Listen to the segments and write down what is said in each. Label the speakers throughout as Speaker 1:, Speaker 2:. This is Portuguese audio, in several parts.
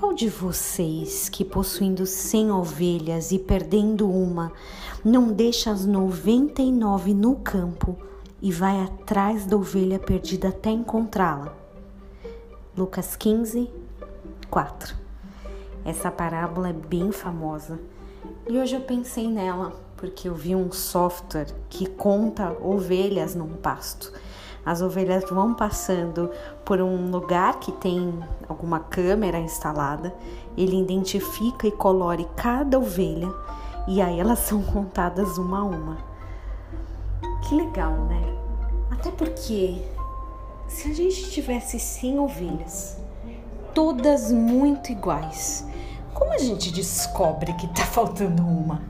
Speaker 1: Qual de vocês que possuindo cem ovelhas e perdendo uma, não deixa as noventa e nove no campo e vai atrás da ovelha perdida até encontrá-la? Lucas 15, 4. Essa parábola é bem famosa e hoje eu pensei nela porque eu vi um software que conta ovelhas num pasto. As ovelhas vão passando por um lugar que tem alguma câmera instalada, ele identifica e colore cada ovelha e aí elas são contadas uma a uma. Que legal, né? Até porque se a gente tivesse 100 ovelhas, todas muito iguais, como a gente descobre que tá faltando uma?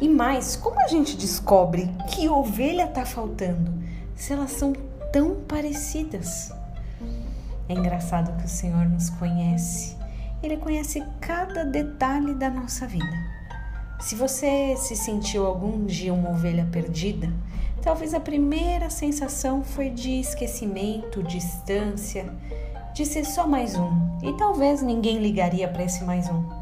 Speaker 1: E mais, como a gente descobre que ovelha tá faltando se elas são tão parecidas? É engraçado que o Senhor nos conhece. Ele conhece cada detalhe da nossa vida. Se você se sentiu algum dia uma ovelha perdida, talvez a primeira sensação foi de esquecimento, distância, de ser só mais um, e talvez ninguém ligaria para esse mais um.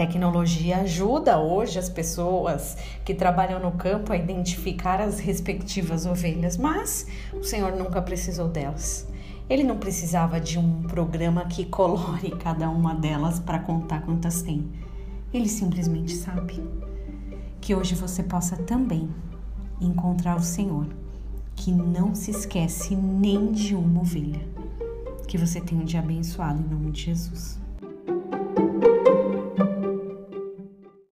Speaker 1: Tecnologia ajuda hoje as pessoas que trabalham no campo a identificar as respectivas ovelhas, mas o Senhor nunca precisou delas. Ele não precisava de um programa que colore cada uma delas para contar quantas tem. Ele simplesmente sabe. Que hoje você possa também encontrar o Senhor, que não se esquece nem de uma ovelha. Que você tenha um dia abençoado em nome de Jesus.